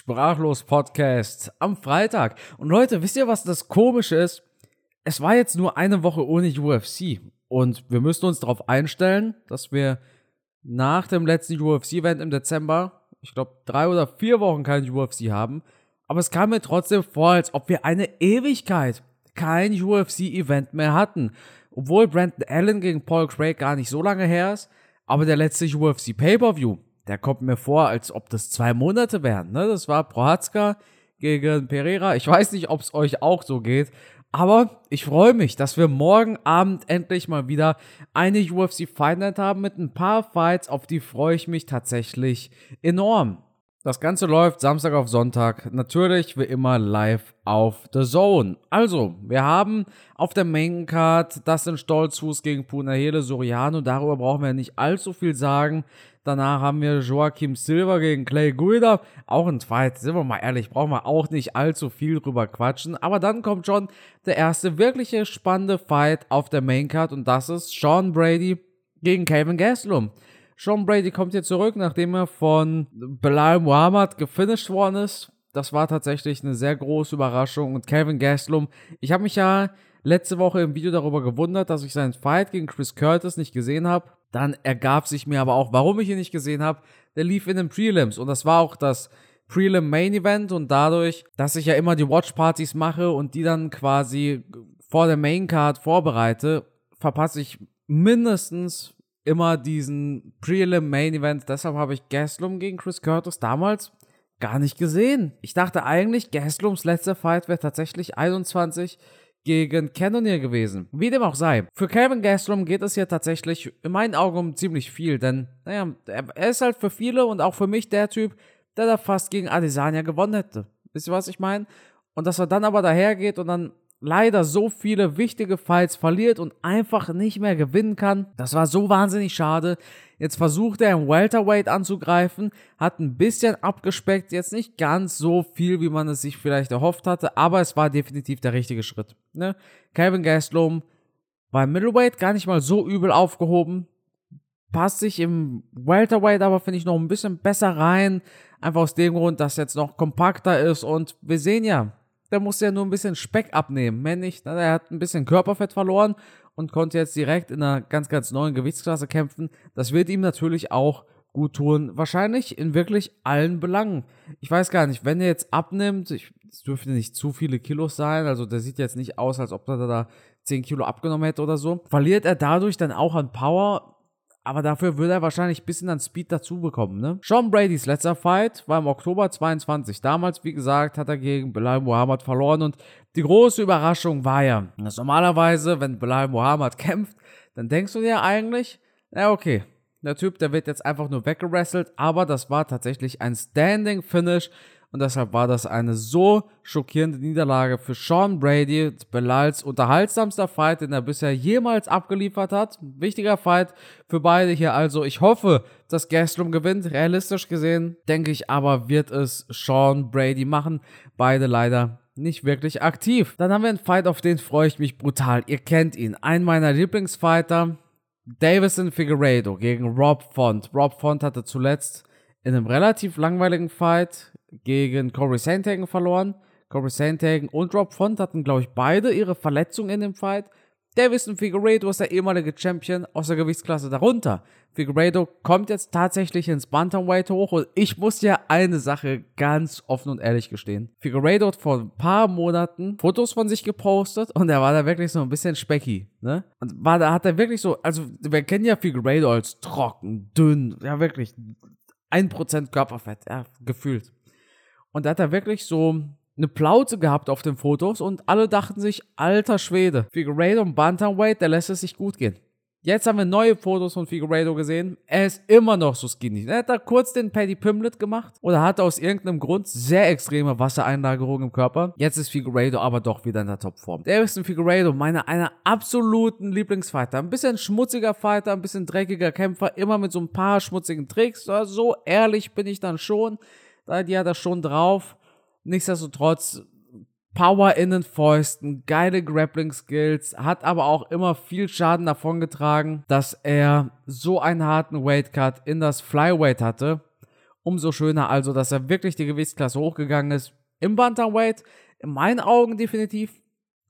Sprachlos Podcast am Freitag. Und Leute, wisst ihr, was das Komische ist? Es war jetzt nur eine Woche ohne UFC. Und wir müssen uns darauf einstellen, dass wir nach dem letzten UFC-Event im Dezember, ich glaube, drei oder vier Wochen kein UFC haben. Aber es kam mir trotzdem vor, als ob wir eine Ewigkeit kein UFC-Event mehr hatten. Obwohl Brandon Allen gegen Paul Craig gar nicht so lange her ist. Aber der letzte UFC Pay-Per-View, der kommt mir vor, als ob das zwei Monate wären. Ne? Das war Prohatzka gegen Pereira. Ich weiß nicht, ob es euch auch so geht. Aber ich freue mich, dass wir morgen Abend endlich mal wieder eine UFC Fight Night haben mit ein paar Fights, auf die freue ich mich tatsächlich enorm. Das Ganze läuft Samstag auf Sonntag, natürlich wie immer live auf The Zone. Also, wir haben auf der Main Card Dustin Stolzfuß gegen Punahele Soriano, darüber brauchen wir nicht allzu viel sagen. Danach haben wir Joachim Silva gegen Clay Guida. Auch ein Fight, sind wir mal ehrlich, brauchen wir auch nicht allzu viel drüber quatschen. Aber dann kommt schon der erste wirkliche spannende Fight auf der Maincard und das ist Sean Brady gegen Kevin Gastelum. Sean Brady kommt hier zurück, nachdem er von Belal Muhammad gefinisht worden ist. Das war tatsächlich eine sehr große Überraschung. Und Kevin Gastelum, ich habe mich ja letzte Woche im Video darüber gewundert, dass ich seinen Fight gegen Chris Curtis nicht gesehen habe. Dann ergab sich mir aber auch, warum ich ihn nicht gesehen habe. Der lief in den Prelims und das war auch das Prelim Main Event und dadurch, dass ich ja immer die Watch Partys mache und die dann quasi vor der Main Card vorbereite, verpasse ich mindestens immer diesen Prelim Main Event. Deshalb habe ich Gastelum gegen Chris Curtis damals gar nicht gesehen. Ich dachte eigentlich, Gaslums letzter Fight wäre tatsächlich 21 gegen Cannonier gewesen. Wie dem auch sei. Für Calvin Gastelum geht es hier tatsächlich in meinen Augen um ziemlich viel, denn, naja, er ist halt für viele und auch für mich der Typ, der da fast gegen Adesanya gewonnen hätte. Wisst ihr, was ich meine? Und dass er dann aber dahergeht und dann leider so viele wichtige Fights verliert und einfach nicht mehr gewinnen kann. Das war so wahnsinnig schade. Jetzt versucht er im Welterweight anzugreifen, hat ein bisschen abgespeckt, jetzt nicht ganz so viel, wie man es sich vielleicht erhofft hatte, aber es war definitiv der richtige Schritt. Ne? Kevin Gastelum war im Middleweight gar nicht mal so übel aufgehoben, passt sich im Welterweight aber finde ich noch ein bisschen besser rein, einfach aus dem Grund, dass er jetzt noch kompakter ist und wir sehen ja, der musste ja nur ein bisschen Speck abnehmen. Mehr nicht. Ne? Er hat ein bisschen Körperfett verloren und konnte jetzt direkt in einer ganz, ganz neuen Gewichtsklasse kämpfen. Das wird ihm natürlich auch gut tun. Wahrscheinlich in wirklich allen Belangen. Ich weiß gar nicht, wenn er jetzt abnimmt, es dürfte nicht zu viele Kilos sein, also der sieht jetzt nicht aus, als ob er da 10 Kilo abgenommen hätte oder so. Verliert er dadurch dann auch an Power? Aber dafür würde er wahrscheinlich ein bisschen an Speed dazu bekommen, ne? Sean Bradys letzter Fight war im Oktober 22. Damals, wie gesagt, hat er gegen Belal Muhammad verloren und die große Überraschung war ja, dass normalerweise, wenn Belal Muhammad kämpft, dann denkst du dir eigentlich, ja okay, der Typ, der wird jetzt einfach nur weggerasselt, aber das war tatsächlich ein Standing Finish und deshalb war das eine so schockierende Niederlage für Sean Brady, Belals unterhaltsamster Fight, den er bisher jemals abgeliefert hat. Wichtiger Fight für beide hier also. Ich hoffe, dass Gastelum gewinnt. Realistisch gesehen denke ich aber, wird es Sean Brady machen. Beide leider nicht wirklich aktiv. Dann haben wir einen Fight, auf den freue ich mich brutal. Ihr kennt ihn. Ein meiner Lieblingsfighter. Davison Figueiredo gegen Rob Font. Rob Font hatte zuletzt in einem relativ langweiligen Fight gegen Corey Sandhagen verloren. Corey Sandhagen und Rob Font hatten, glaube ich, beide ihre Verletzungen in dem Fight. Davison Figueiredo ist der ehemalige Champion aus der Gewichtsklasse darunter. Figueiredo kommt jetzt tatsächlich ins Bantamweight hoch und ich muss ja eine Sache ganz offen und ehrlich gestehen. Figueiredo hat vor ein paar Monaten Fotos von sich gepostet und er war da wirklich so ein bisschen specky, ne? Und war da hat er wirklich so, also wir kennen ja Figueiredo als trocken, dünn, ja wirklich 1% Körperfett, ja, gefühlt. Und da hat er wirklich so eine Plauze gehabt auf den Fotos und alle dachten sich, alter Schwede, Figueiredo und Bantamweight, der lässt es sich gut gehen. Jetzt haben wir neue Fotos von Figueiredo gesehen. Er ist immer noch so skinny. Er hat da kurz den Paddy Pimlet gemacht oder hat aus irgendeinem Grund sehr extreme Wassereinlagerung im Körper. Jetzt ist Figueiredo aber doch wieder in der Topform. Der ist ein Figueiredo, meiner einer absoluten Lieblingsfighter. Ein bisschen schmutziger Fighter, ein bisschen dreckiger Kämpfer, immer mit so ein paar schmutzigen Tricks. So ehrlich bin ich dann schon. Die hat er schon drauf. Nichtsdestotrotz Power in den Fäusten, geile Grappling Skills, hat aber auch immer viel Schaden davongetragen, dass er so einen harten Weightcut in das Flyweight hatte. umso schöner also, dass er wirklich die Gewichtsklasse hochgegangen ist. Im Bantamweight, in meinen Augen definitiv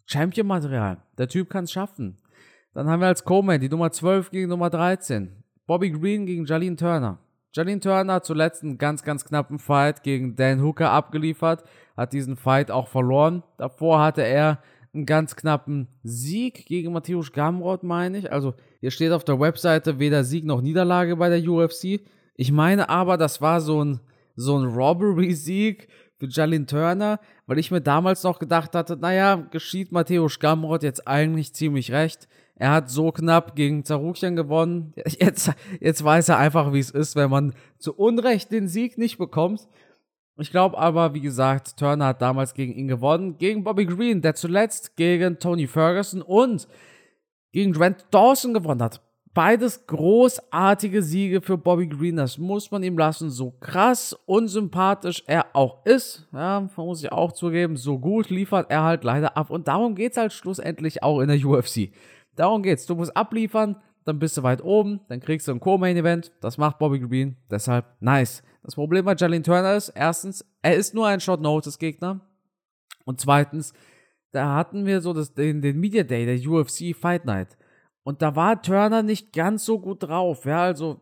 Champion-Material. Der Typ kann es schaffen. Dann haben wir als Co-Main die Nummer 12 gegen Nummer 13. Bobby Green gegen Jalin Turner. Jalin Turner hat zuletzt einen ganz, ganz knappen Fight gegen Dan Hooker abgeliefert, hat diesen Fight auch verloren. Davor hatte er einen ganz knappen Sieg gegen Matthäus Gamrot, meine ich. Also hier steht auf der Webseite weder Sieg noch Niederlage bei der UFC. Ich meine aber, das war so ein, so ein Robbery-Sieg für Jalin Turner, weil ich mir damals noch gedacht hatte, naja, geschieht Matthäus Gamrot jetzt eigentlich ziemlich recht. Er hat so knapp gegen Zaruchian gewonnen. Jetzt, jetzt weiß er einfach, wie es ist, wenn man zu Unrecht den Sieg nicht bekommt. Ich glaube aber, wie gesagt, Turner hat damals gegen ihn gewonnen. Gegen Bobby Green, der zuletzt gegen Tony Ferguson und gegen Grant Dawson gewonnen hat. Beides großartige Siege für Bobby Green, das muss man ihm lassen. So krass, unsympathisch er auch ist, ja, muss ich auch zugeben, so gut liefert er halt leider ab. Und darum geht es halt schlussendlich auch in der UFC. Darum geht's. Du musst abliefern, dann bist du weit oben, dann kriegst du ein Co-Main-Event. Das macht Bobby Green, deshalb nice. Das Problem bei Jalin Turner ist, erstens, er ist nur ein Short-Notice-Gegner. Und zweitens, da hatten wir so das, den, den Media Day der UFC Fight Night. Und da war Turner nicht ganz so gut drauf. Ja, also,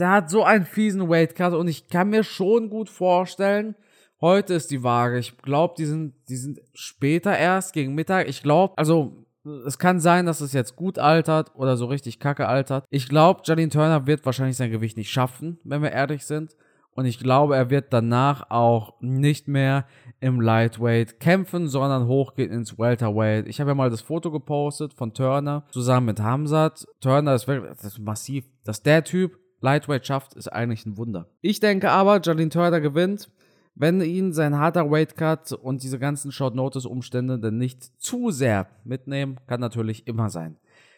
der hat so einen fiesen Weightcut und ich kann mir schon gut vorstellen, heute ist die Waage. Ich glaube, die sind, die sind später erst gegen Mittag. Ich glaube, also, es kann sein, dass es jetzt gut altert oder so richtig kacke altert. Ich glaube, Jalin Turner wird wahrscheinlich sein Gewicht nicht schaffen, wenn wir ehrlich sind. Und ich glaube, er wird danach auch nicht mehr im Lightweight kämpfen, sondern hochgehen ins Welterweight. Ich habe ja mal das Foto gepostet von Turner zusammen mit Hamzat. Turner ist wirklich das ist massiv. Dass der Typ Lightweight schafft, ist eigentlich ein Wunder. Ich denke aber, Jalin Turner gewinnt, wenn ihn sein harter Weightcut und diese ganzen Short Notice Umstände dann nicht zu sehr mitnehmen, kann natürlich immer sein.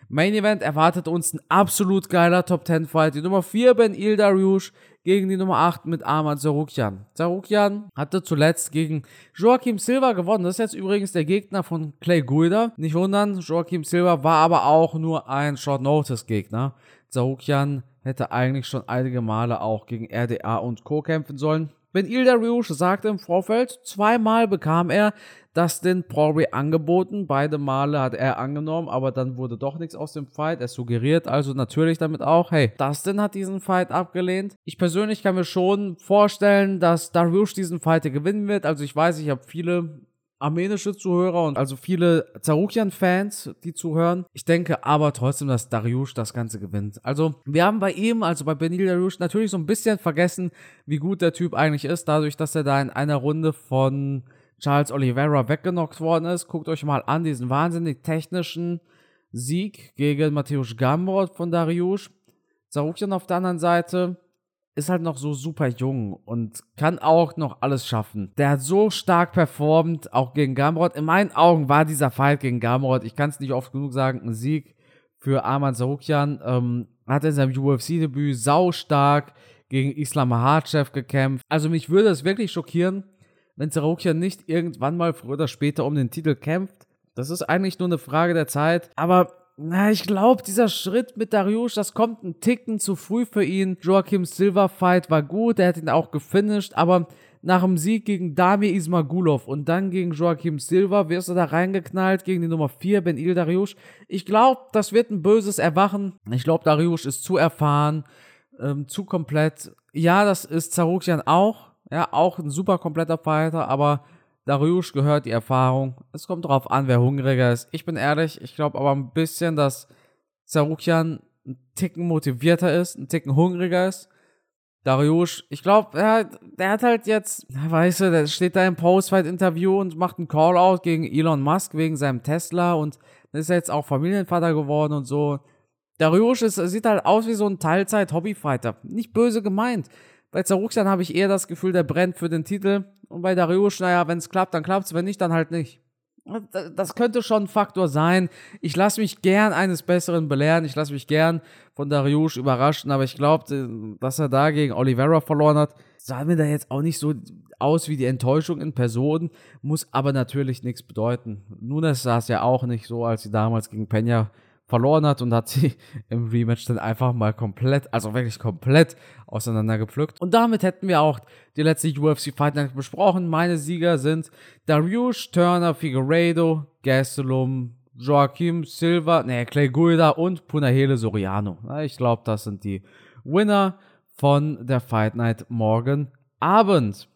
Main Event erwartet uns ein absolut geiler Top 10 Fight. Die Nummer 4 Ben Ildariush gegen die Nummer 8 mit Ahmad Zarukyan. Zarukyan hatte zuletzt gegen Joachim Silva gewonnen. Das ist jetzt übrigens der Gegner von Clay Guida. Nicht wundern, Joachim Silva war aber auch nur ein Short Notice Gegner. Zarukyan hätte eigentlich schon einige Male auch gegen RDA und Co. kämpfen sollen. Ben Ildariush sagte im Vorfeld, zweimal bekam er Dustin Poirier angeboten. Beide Male hat er angenommen, aber dann wurde doch nichts aus dem Fight. Er suggeriert also natürlich damit auch, hey, Dustin hat diesen Fight abgelehnt. Ich persönlich kann mir schon vorstellen, dass Dariush diesen Fight gewinnen wird. Also ich weiß, ich habe viele armenische Zuhörer und also viele Zarukian-Fans, die zuhören. Ich denke aber trotzdem, dass Dariush das Ganze gewinnt. Also, wir haben bei ihm, also bei Benil Dariush, natürlich so ein bisschen vergessen, wie gut der Typ eigentlich ist, dadurch, dass er da in einer Runde von Charles Oliveira weggenockt worden ist. Guckt euch mal an, diesen wahnsinnig technischen Sieg gegen Matthäus Gamrot von Dariush. Zarukian auf der anderen Seite ist halt noch so super jung und kann auch noch alles schaffen. Der hat so stark performt, auch gegen Gamrot. In meinen Augen war dieser Fight gegen Gamrot, ich kann es nicht oft genug sagen, ein Sieg für Arman Sarukian. Ähm, hat in seinem UFC-Debüt sau stark gegen Islam Mahachev gekämpft. Also mich würde es wirklich schockieren, wenn Sarukian nicht irgendwann mal früher oder später um den Titel kämpft. Das ist eigentlich nur eine Frage der Zeit. Aber na, ich glaube, dieser Schritt mit Dariush, das kommt ein Ticken zu früh für ihn. Joachim Silver Fight war gut, er hat ihn auch gefinisht, aber nach dem Sieg gegen Dami Ismagulov und dann gegen Joachim Silva wirst du da reingeknallt gegen die Nummer 4, Ben Il Dariush. Ich glaube, das wird ein böses Erwachen. Ich glaube, Dariush ist zu erfahren, ähm, zu komplett. Ja, das ist Zarukian auch. Ja, auch ein super kompletter Fighter, aber Dariush gehört die Erfahrung. Es kommt darauf an, wer hungriger ist. Ich bin ehrlich, ich glaube aber ein bisschen, dass Zarukian ein Ticken motivierter ist, ein Ticken hungriger ist. Dariush, ich glaube, er, der hat halt jetzt, weißt du, der steht da im Postfight-Interview und macht einen Call-Out gegen Elon Musk wegen seinem Tesla und ist jetzt auch Familienvater geworden und so. Dariush ist, sieht halt aus wie so ein Teilzeit-Hobbyfighter. Nicht böse gemeint. Bei Zarukian habe ich eher das Gefühl, der brennt für den Titel. Und bei Dariush, naja, wenn es klappt, dann klappt es, wenn nicht, dann halt nicht. Das könnte schon ein Faktor sein. Ich lasse mich gern eines Besseren belehren. Ich lasse mich gern von Dariush überraschen. Aber ich glaube, dass er da gegen Oliveira verloren hat, sah mir da jetzt auch nicht so aus wie die Enttäuschung in Person. Muss aber natürlich nichts bedeuten. Nunes sah es ja auch nicht so, als sie damals gegen Peña verloren hat und hat sie im Rematch dann einfach mal komplett, also wirklich komplett auseinandergepflückt. Und damit hätten wir auch die letzte UFC Fight Night besprochen. Meine Sieger sind Darius, Turner, Figueiredo, Gastelum, Joaquim Silva, ne, Clay Guida und Punahele Soriano. Ich glaube, das sind die Winner von der Fight Night morgen Abend.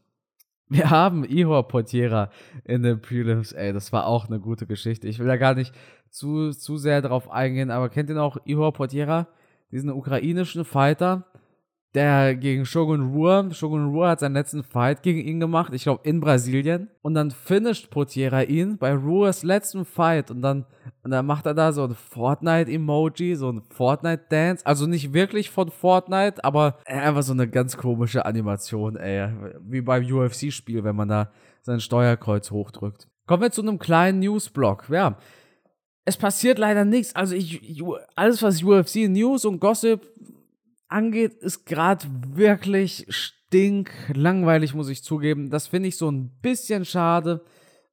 Wir haben Ihor Portiera in den Prelims. Ey, das war auch eine gute Geschichte. Ich will da gar nicht zu, zu sehr darauf eingehen, aber kennt ihr noch Ihor Portiera? Diesen ukrainischen Fighter, der gegen Shogun Rua, Shogun Rua hat seinen letzten Fight gegen ihn gemacht, ich glaube in Brasilien. Und dann finisht Potiera ihn bei Ruas letzten Fight und dann, und dann macht er da so ein Fortnite-Emoji, so ein Fortnite-Dance. Also nicht wirklich von Fortnite, aber einfach so eine ganz komische Animation, ey. Wie beim UFC-Spiel, wenn man da sein Steuerkreuz hochdrückt. Kommen wir zu einem kleinen Newsblock. Ja, es passiert leider nichts. Also ich, alles was UFC News und Gossip angeht, ist gerade wirklich stink langweilig, muss ich zugeben. Das finde ich so ein bisschen schade.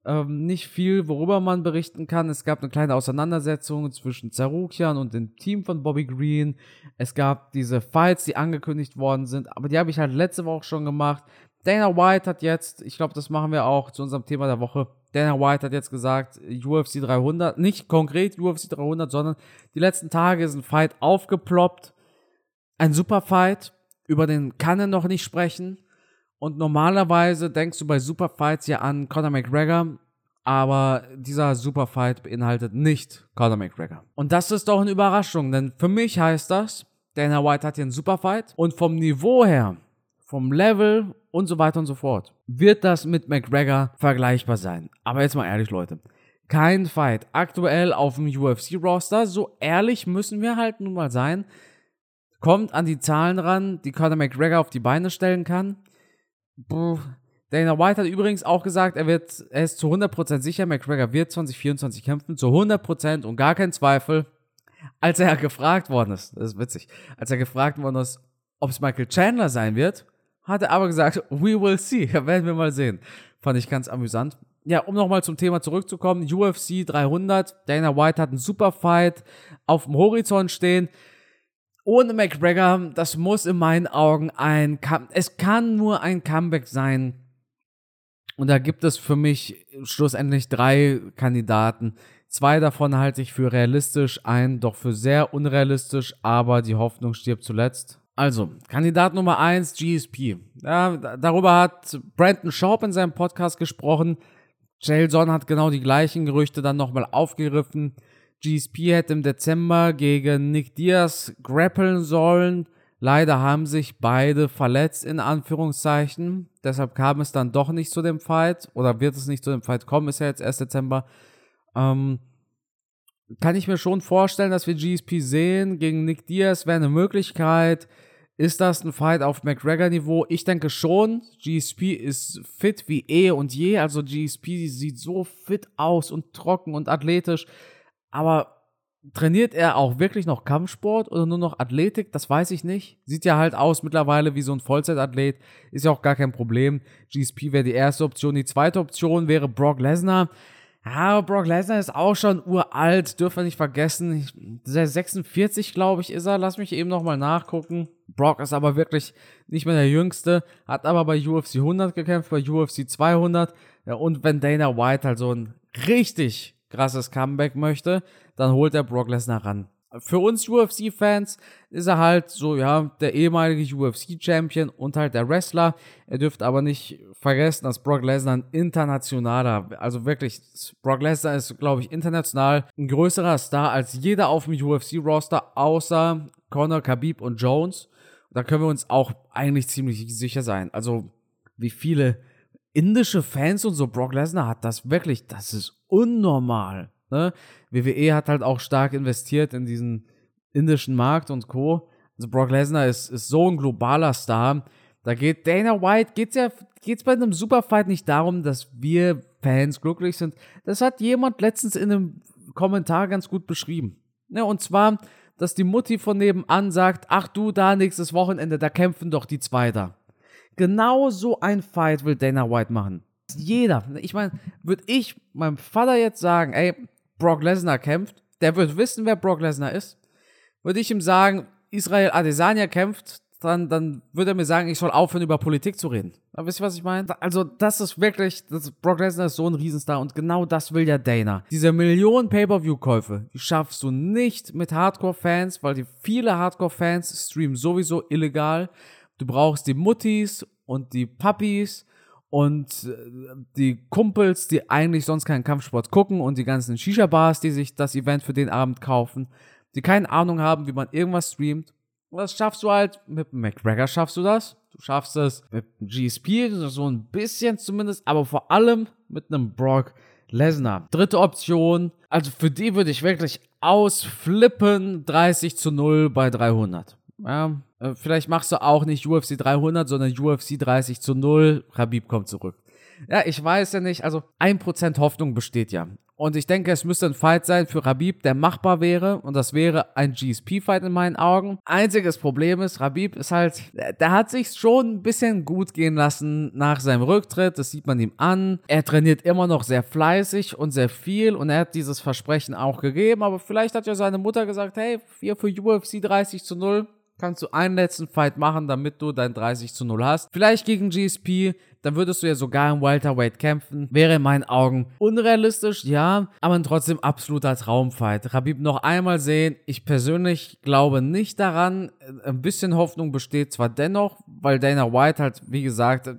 Ähm, nicht viel, worüber man berichten kann. Es gab eine kleine Auseinandersetzung zwischen Zarukian und dem Team von Bobby Green. Es gab diese Fights, die angekündigt worden sind, aber die habe ich halt letzte Woche schon gemacht. Dana White hat jetzt, ich glaube, das machen wir auch zu unserem Thema der Woche. Dana White hat jetzt gesagt, UFC 300, nicht konkret UFC 300, sondern die letzten Tage ist ein Fight aufgeploppt ein Superfight, über den kann er noch nicht sprechen. Und normalerweise denkst du bei Superfights ja an Conor McGregor, aber dieser Superfight beinhaltet nicht Conor McGregor. Und das ist doch eine Überraschung, denn für mich heißt das, Dana White hat hier einen Superfight und vom Niveau her, vom Level und so weiter und so fort, wird das mit McGregor vergleichbar sein. Aber jetzt mal ehrlich, Leute. Kein Fight aktuell auf dem UFC-Roster. So ehrlich müssen wir halt nun mal sein kommt an die Zahlen ran, die Conor McGregor auf die Beine stellen kann. Puh. Dana White hat übrigens auch gesagt, er wird, er ist zu 100% sicher, McGregor wird 2024 kämpfen, zu 100% und gar kein Zweifel. Als er gefragt worden ist, das ist witzig, als er gefragt worden ist, ob es Michael Chandler sein wird, hat er aber gesagt, we will see, werden wir mal sehen. Fand ich ganz amüsant. Ja, um nochmal zum Thema zurückzukommen, UFC 300, Dana White hat einen super Fight auf dem Horizont stehen ohne McGregor, das muss in meinen Augen ein, es kann nur ein Comeback sein. Und da gibt es für mich schlussendlich drei Kandidaten. Zwei davon halte ich für realistisch, einen doch für sehr unrealistisch, aber die Hoffnung stirbt zuletzt. Also, Kandidat Nummer eins GSP. Ja, darüber hat Brandon Schaub in seinem Podcast gesprochen. Jailson hat genau die gleichen Gerüchte dann nochmal aufgegriffen. GSP hätte im Dezember gegen Nick Diaz grappeln sollen. Leider haben sich beide verletzt, in Anführungszeichen. Deshalb kam es dann doch nicht zu dem Fight. Oder wird es nicht zu dem Fight kommen, ist ja jetzt erst Dezember. Ähm, kann ich mir schon vorstellen, dass wir GSP sehen. Gegen Nick Diaz wäre eine Möglichkeit. Ist das ein Fight auf McGregor-Niveau? Ich denke schon. GSP ist fit wie eh und je. Also GSP sieht so fit aus und trocken und athletisch. Aber trainiert er auch wirklich noch Kampfsport oder nur noch Athletik? Das weiß ich nicht. Sieht ja halt aus mittlerweile wie so ein Vollzeitathlet. Ist ja auch gar kein Problem. GSP wäre die erste Option. Die zweite Option wäre Brock Lesnar. Ja, Brock Lesnar ist auch schon uralt, dürfen wir nicht vergessen. 46, glaube ich, ist er. Lass mich eben nochmal nachgucken. Brock ist aber wirklich nicht mehr der Jüngste, hat aber bei UFC 100 gekämpft, bei UFC 200. Ja, und wenn Dana White halt so ein richtig krasses Comeback möchte, dann holt er Brock Lesnar ran. Für uns UFC-Fans ist er halt so, ja, der ehemalige UFC-Champion und halt der Wrestler. Er dürft aber nicht vergessen, dass Brock Lesnar ein internationaler, also wirklich, Brock Lesnar ist, glaube ich, international ein größerer Star als jeder auf dem UFC-Roster, außer Conor, Khabib und Jones. da können wir uns auch eigentlich ziemlich sicher sein. Also, wie viele indische Fans und so Brock Lesnar hat, das wirklich, das ist unnormal. Ne? WWE hat halt auch stark investiert in diesen indischen Markt und Co. Also Brock Lesnar ist, ist so ein globaler Star. Da geht Dana White, geht's ja, geht's bei einem Superfight nicht darum, dass wir Fans glücklich sind. Das hat jemand letztens in einem Kommentar ganz gut beschrieben. Ja, und zwar, dass die Mutti von nebenan sagt, ach du, da nächstes Wochenende, da kämpfen doch die zwei da. Genau so ein Fight will Dana White machen. Jeder, ich meine, würde ich meinem Vater jetzt sagen, ey, Brock Lesnar kämpft, der wird wissen, wer Brock Lesnar ist, würde ich ihm sagen, Israel Adesanya kämpft, dann, dann würde er mir sagen, ich soll aufhören, über Politik zu reden. Aber wisst ihr, was ich meine? Also, das ist wirklich, das, Brock Lesnar ist so ein Riesenstar und genau das will ja Dana. Diese Millionen Pay-Per-View-Käufe, die schaffst du nicht mit Hardcore-Fans, weil die viele Hardcore-Fans streamen sowieso illegal. Du brauchst die Muttis und die Puppies und äh, die Kumpels, die eigentlich sonst keinen Kampfsport gucken und die ganzen Shisha-Bars, die sich das Event für den Abend kaufen, die keine Ahnung haben, wie man irgendwas streamt. Und das schaffst du halt mit McGregor schaffst du das. Du schaffst es mit GSP, so ein bisschen zumindest, aber vor allem mit einem Brock Lesnar. Dritte Option, also für die würde ich wirklich ausflippen, 30 zu 0 bei 300. Ja, äh, vielleicht machst du auch nicht UFC 300, sondern UFC 30 zu 0. Habib kommt zurück. Ja, ich weiß ja nicht. Also 1% Hoffnung besteht ja. Und ich denke, es müsste ein Fight sein für Rabib, der machbar wäre. Und das wäre ein GSP-Fight in meinen Augen. Einziges Problem ist, Rabib ist halt, der hat sich schon ein bisschen gut gehen lassen nach seinem Rücktritt. Das sieht man ihm an. Er trainiert immer noch sehr fleißig und sehr viel. Und er hat dieses Versprechen auch gegeben. Aber vielleicht hat ja seine Mutter gesagt, hey, hier für UFC 30 zu 0 kannst du einen letzten Fight machen, damit du dein 30 zu 0 hast. Vielleicht gegen GSP, dann würdest du ja sogar im Welterweight kämpfen. Wäre in meinen Augen unrealistisch, ja, aber trotzdem absoluter Traumfight. Rabib noch einmal sehen. Ich persönlich glaube nicht daran. Ein bisschen Hoffnung besteht zwar dennoch, weil Dana White halt, wie gesagt,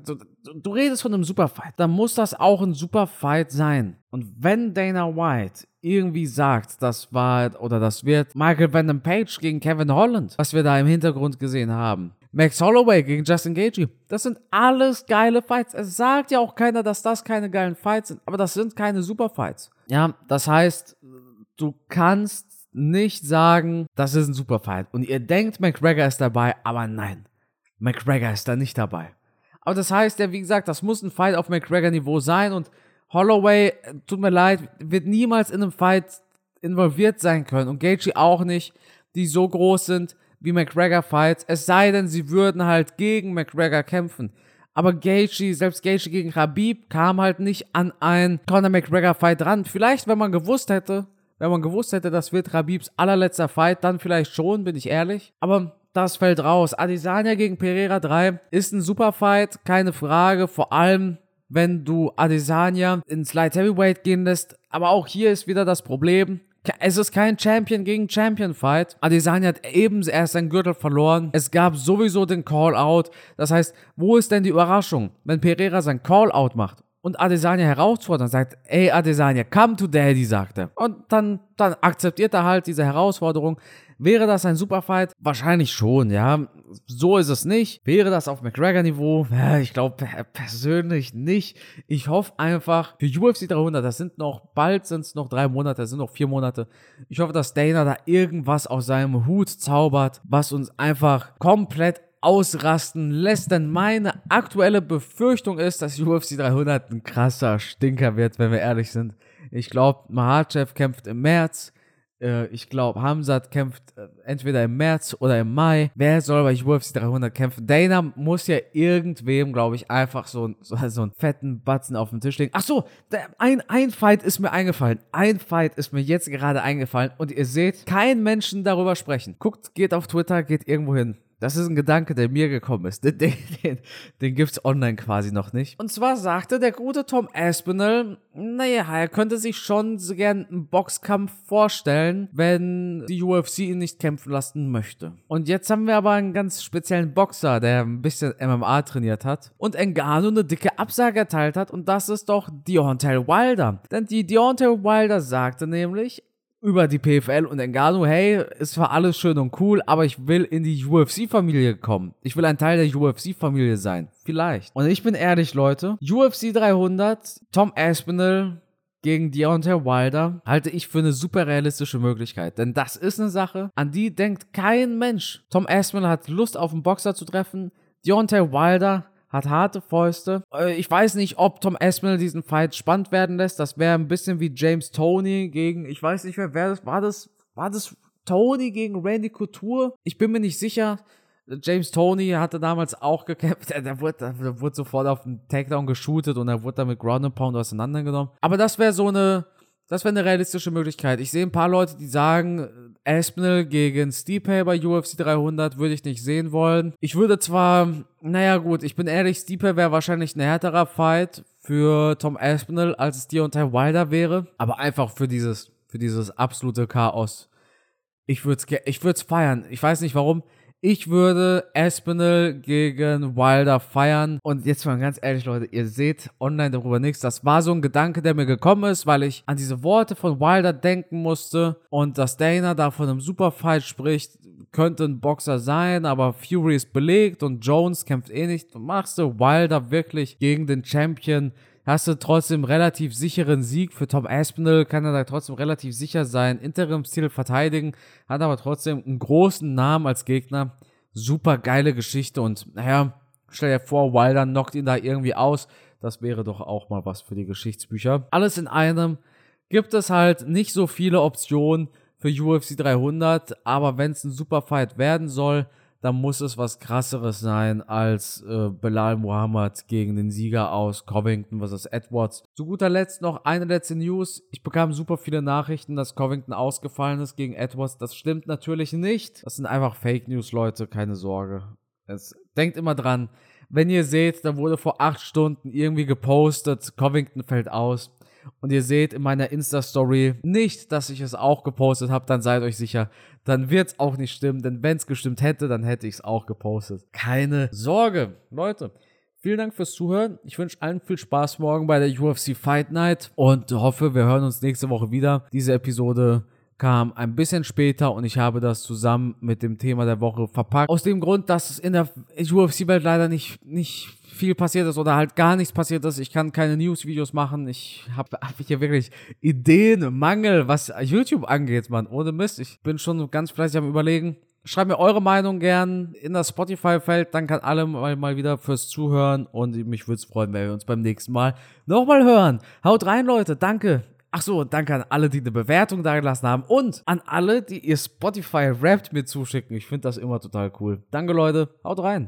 du, redest von einem Superfight. Dann muss das auch ein Superfight sein. Und wenn Dana White irgendwie sagt, das war oder das wird Michael Venom Page gegen Kevin Holland, was wir da im Hintergrund gesehen haben. Max Holloway gegen Justin Gagey. Das sind alles geile Fights. Es sagt ja auch keiner, dass das keine geilen Fights sind, aber das sind keine Superfights. Ja, das heißt, du kannst nicht sagen, das ist ein Superfight. Und ihr denkt, McGregor ist dabei, aber nein, McGregor ist da nicht dabei. Aber das heißt ja, wie gesagt, das muss ein Fight auf McGregor-Niveau sein und Holloway, tut mir leid, wird niemals in einem Fight involviert sein können und Gaethje auch nicht, die so groß sind wie McGregor-Fights, es sei denn, sie würden halt gegen McGregor kämpfen. Aber Gaethje, selbst Gaethje gegen Habib kam halt nicht an ein Conor McGregor-Fight ran. Vielleicht, wenn man gewusst hätte, wenn man gewusst hätte, das wird Habibs allerletzter Fight, dann vielleicht schon, bin ich ehrlich. Aber das fällt raus. Adesanya gegen Pereira 3 ist ein super Fight, keine Frage. Vor allem, wenn du Adesanya ins Light Heavyweight gehen lässt. Aber auch hier ist wieder das Problem. Es ist kein Champion gegen Champion Fight. Adesanya hat eben erst seinen Gürtel verloren. Es gab sowieso den Call-Out. Das heißt, wo ist denn die Überraschung, wenn Pereira sein Call-Out macht und Adesanya herausfordert und sagt, ey Adesanya, come to daddy, sagt er. Und dann, dann akzeptiert er halt diese Herausforderung. Wäre das ein Superfight? Wahrscheinlich schon, ja. So ist es nicht. Wäre das auf McGregor-Niveau? Ja, ich glaube persönlich nicht. Ich hoffe einfach für UFC 300, das sind noch, bald sind es noch drei Monate, das sind noch vier Monate. Ich hoffe, dass Dana da irgendwas aus seinem Hut zaubert, was uns einfach komplett ausrasten lässt, denn meine aktuelle Befürchtung ist, dass UFC 300 ein krasser Stinker wird, wenn wir ehrlich sind. Ich glaube, Mahachev kämpft im März. Äh, ich glaube, Hamzat kämpft äh, entweder im März oder im Mai. Wer soll bei UFC 300 kämpfen? Dana muss ja irgendwem, glaube ich, einfach so, so, so einen fetten Batzen auf den Tisch legen. Ach so, ein, ein Fight ist mir eingefallen. Ein Fight ist mir jetzt gerade eingefallen und ihr seht keinen Menschen darüber sprechen. Guckt, geht auf Twitter, geht irgendwo hin. Das ist ein Gedanke, der mir gekommen ist. Den, den, den, den gibt's online quasi noch nicht. Und zwar sagte der gute Tom Aspinall, naja, er könnte sich schon so gern einen Boxkampf vorstellen, wenn die UFC ihn nicht kämpfen lassen möchte. Und jetzt haben wir aber einen ganz speziellen Boxer, der ein bisschen MMA trainiert hat und Engano eine dicke Absage erteilt hat und das ist doch Deontay Wilder. Denn die Deontay Wilder sagte nämlich, über die PFL und Engano, hey, es war alles schön und cool, aber ich will in die UFC-Familie kommen. Ich will ein Teil der UFC-Familie sein. Vielleicht. Und ich bin ehrlich, Leute, UFC 300, Tom Aspinall gegen Deontay Wilder halte ich für eine super realistische Möglichkeit. Denn das ist eine Sache, an die denkt kein Mensch. Tom Aspinall hat Lust auf einen Boxer zu treffen. Deontay Wilder hat harte Fäuste. Äh, ich weiß nicht, ob Tom Aspinall diesen Fight spannend werden lässt. Das wäre ein bisschen wie James Tony gegen, ich weiß nicht mehr, wer das war. Das war das Tony gegen Randy Couture. Ich bin mir nicht sicher. James Tony hatte damals auch gekämpft. Der wurde, der wurde sofort auf den Takedown geshootet und er wurde dann mit Ground and Pound auseinandergenommen. Aber das wäre so eine Das wäre eine realistische Möglichkeit. Ich sehe ein paar Leute, die sagen, Aspinall gegen Stipe bei UFC 300 würde ich nicht sehen wollen. Ich würde zwar, naja gut, ich bin ehrlich, Stipe wäre wahrscheinlich ein härterer Fight für Tom Aspinall, als es Deontay Wilder wäre. Aber einfach für dieses, für dieses absolute Chaos. Ich würde es ich feiern. Ich weiß nicht warum. Ich würde Aspinall gegen Wilder feiern. Und jetzt mal ganz ehrlich, Leute, ihr seht online darüber nichts. Das war so ein Gedanke, der mir gekommen ist, weil ich an diese Worte von Wilder denken musste. Und dass Dana da von einem Superfight spricht, könnte ein Boxer sein, aber Fury ist belegt und Jones kämpft eh nicht. Machst du Wilder wirklich gegen den Champion? Hast du trotzdem relativ sicheren Sieg. Für Tom Aspinall kann er da trotzdem relativ sicher sein. Interimstitel verteidigen, hat aber trotzdem einen großen Namen als Gegner. Super geile Geschichte und naja, stell dir vor, Wilder knockt ihn da irgendwie aus. Das wäre doch auch mal was für die Geschichtsbücher. Alles in einem gibt es halt nicht so viele Optionen für UFC 300, aber wenn es ein Superfight werden soll, dann muss es was krasseres sein als äh, Belal Muhammad gegen den Sieger aus Covington vs. Edwards. Zu guter Letzt noch eine letzte News. Ich bekam super viele Nachrichten, dass Covington ausgefallen ist gegen Edwards. Das stimmt natürlich nicht. Das sind einfach Fake News, Leute, keine Sorge. Es, denkt immer dran, wenn ihr seht, da wurde vor acht Stunden irgendwie gepostet, Covington fällt aus und ihr seht in meiner Insta-Story nicht, dass ich es auch gepostet habe, dann seid euch sicher, dann wird es auch nicht stimmen, denn wenn es gestimmt hätte, dann hätte ich es auch gepostet. Keine Sorge, Leute. Vielen Dank fürs Zuhören. Ich wünsche allen viel Spaß morgen bei der UFC Fight Night und hoffe, wir hören uns nächste Woche wieder. Diese Episode kam ein bisschen später und ich habe das zusammen mit dem Thema der Woche verpackt. Aus dem Grund, dass es in der UFC-Welt leider nicht, nicht viel passiert ist oder halt gar nichts passiert ist. Ich kann keine News-Videos machen. Ich habe hab hier wirklich Ideenmangel, was YouTube angeht, Mann. Ohne Mist. Ich bin schon ganz fleißig am Überlegen. Schreibt mir eure Meinung gern in das Spotify-Feld. Danke an alle mal, mal wieder fürs Zuhören und mich würde es freuen, wenn wir uns beim nächsten Mal nochmal hören. Haut rein, Leute. Danke. Ach so, danke an alle, die eine Bewertung da gelassen haben und an alle, die ihr Spotify Wrapped mir zuschicken. Ich finde das immer total cool. Danke, Leute. Haut rein.